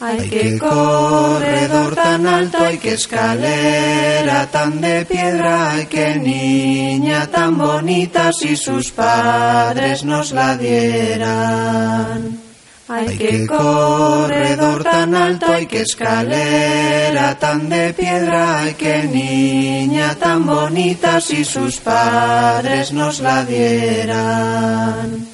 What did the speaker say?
Hay que corredor tan alto, hay que escalera tan de piedra, hay que niña tan bonita si sus padres nos la dieran. Hay que corredor tan alto, hay que escalera tan de piedra, hay que niña tan bonita si sus padres nos la dieran.